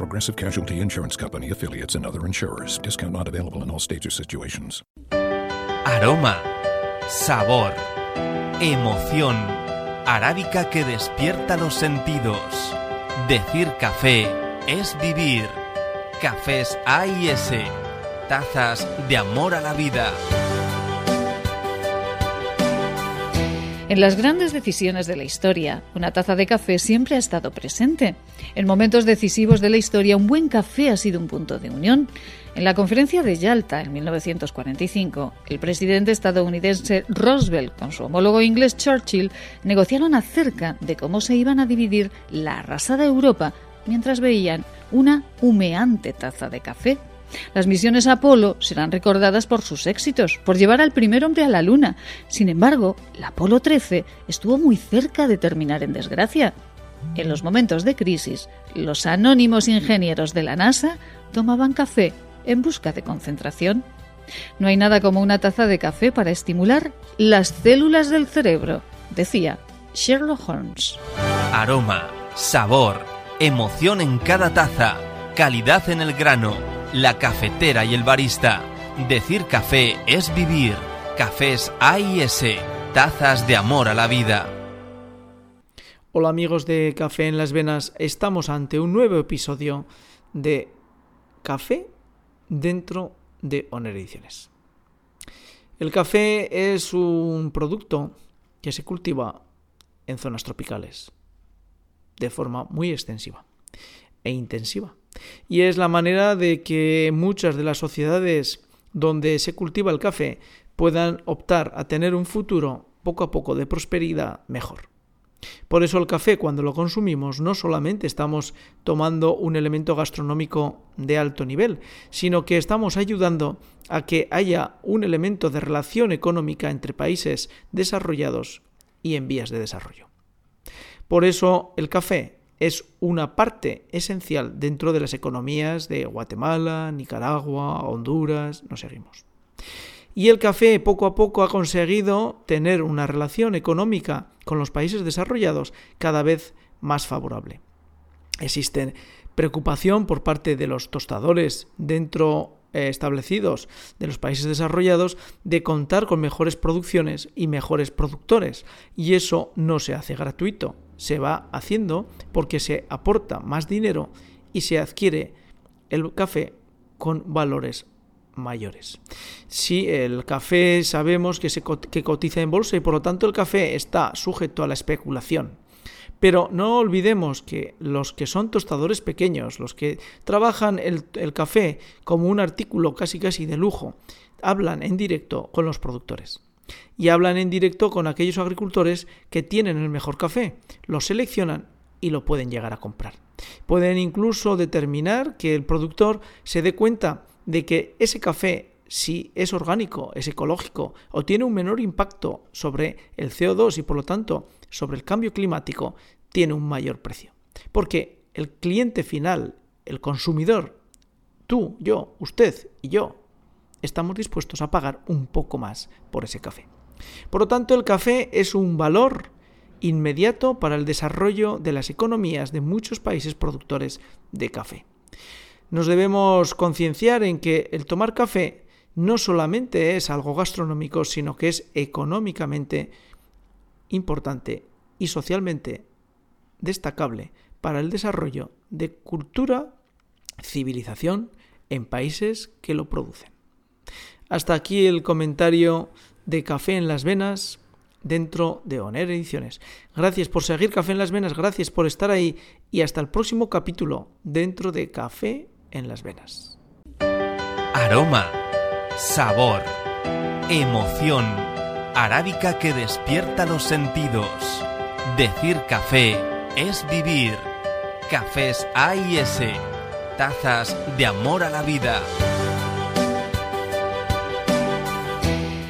Progressive Casualty Insurance Company affiliates and other insurers. Discount not available in all states or situations. Aroma, sabor, emoción, arábica que despierta los sentidos. Decir café es vivir. Cafés A y S. Tazas de amor a la vida. En las grandes decisiones de la historia, una taza de café siempre ha estado presente. En momentos decisivos de la historia, un buen café ha sido un punto de unión. En la conferencia de Yalta en 1945, el presidente estadounidense Roosevelt con su homólogo inglés Churchill negociaron acerca de cómo se iban a dividir la arrasada Europa mientras veían una humeante taza de café las misiones Apolo serán recordadas por sus éxitos, por llevar al primer hombre a la Luna. Sin embargo, la Apolo 13 estuvo muy cerca de terminar en desgracia. En los momentos de crisis, los anónimos ingenieros de la NASA tomaban café en busca de concentración. No hay nada como una taza de café para estimular las células del cerebro, decía Sherlock Holmes. Aroma, sabor, emoción en cada taza, calidad en el grano la cafetera y el barista. Decir café es vivir. Cafés A y S, tazas de amor a la vida. Hola amigos de Café en las Venas, estamos ante un nuevo episodio de Café dentro de Honor Ediciones. El café es un producto que se cultiva en zonas tropicales de forma muy extensiva e intensiva. Y es la manera de que muchas de las sociedades donde se cultiva el café puedan optar a tener un futuro poco a poco de prosperidad mejor. Por eso el café cuando lo consumimos no solamente estamos tomando un elemento gastronómico de alto nivel, sino que estamos ayudando a que haya un elemento de relación económica entre países desarrollados y en vías de desarrollo. Por eso el café es una parte esencial dentro de las economías de Guatemala, Nicaragua, Honduras, nos seguimos. Y el café poco a poco ha conseguido tener una relación económica con los países desarrollados cada vez más favorable. Existe preocupación por parte de los tostadores dentro eh, establecidos de los países desarrollados de contar con mejores producciones y mejores productores. Y eso no se hace gratuito se va haciendo porque se aporta más dinero y se adquiere el café con valores mayores. Si el café sabemos que, se cotiza en bolsa y por lo tanto el café está sujeto a la especulación. Pero no olvidemos que los que son tostadores pequeños, los que trabajan el café como un artículo casi casi de lujo, hablan en directo con los productores y hablan en directo con aquellos agricultores que tienen el mejor café, lo seleccionan y lo pueden llegar a comprar. Pueden incluso determinar que el productor se dé cuenta de que ese café, si es orgánico, es ecológico o tiene un menor impacto sobre el CO2 y por lo tanto sobre el cambio climático, tiene un mayor precio. Porque el cliente final, el consumidor, tú, yo, usted y yo, estamos dispuestos a pagar un poco más por ese café. Por lo tanto, el café es un valor inmediato para el desarrollo de las economías de muchos países productores de café. Nos debemos concienciar en que el tomar café no solamente es algo gastronómico, sino que es económicamente importante y socialmente destacable para el desarrollo de cultura, civilización en países que lo producen. Hasta aquí el comentario de Café en las Venas dentro de Oner Ediciones. Gracias por seguir Café en las Venas, gracias por estar ahí y hasta el próximo capítulo dentro de Café en las Venas. Aroma, sabor, emoción, arábica que despierta los sentidos. Decir café es vivir. Cafés A y S, tazas de amor a la vida.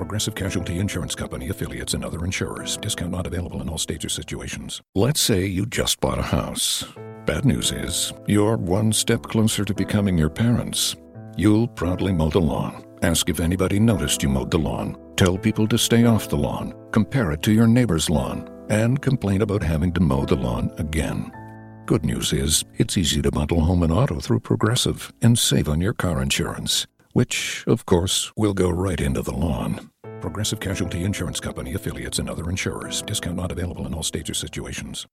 Progressive Casualty Insurance Company affiliates and other insurers. Discount not available in all states or situations. Let's say you just bought a house. Bad news is, you're one step closer to becoming your parents. You'll proudly mow the lawn, ask if anybody noticed you mowed the lawn, tell people to stay off the lawn, compare it to your neighbor's lawn, and complain about having to mow the lawn again. Good news is, it's easy to bundle home and auto through Progressive and save on your car insurance which, of course, will go right into the lawn. Progressive Casualty Insurance Company affiliates and other insurers. Discount not available in all states or situations.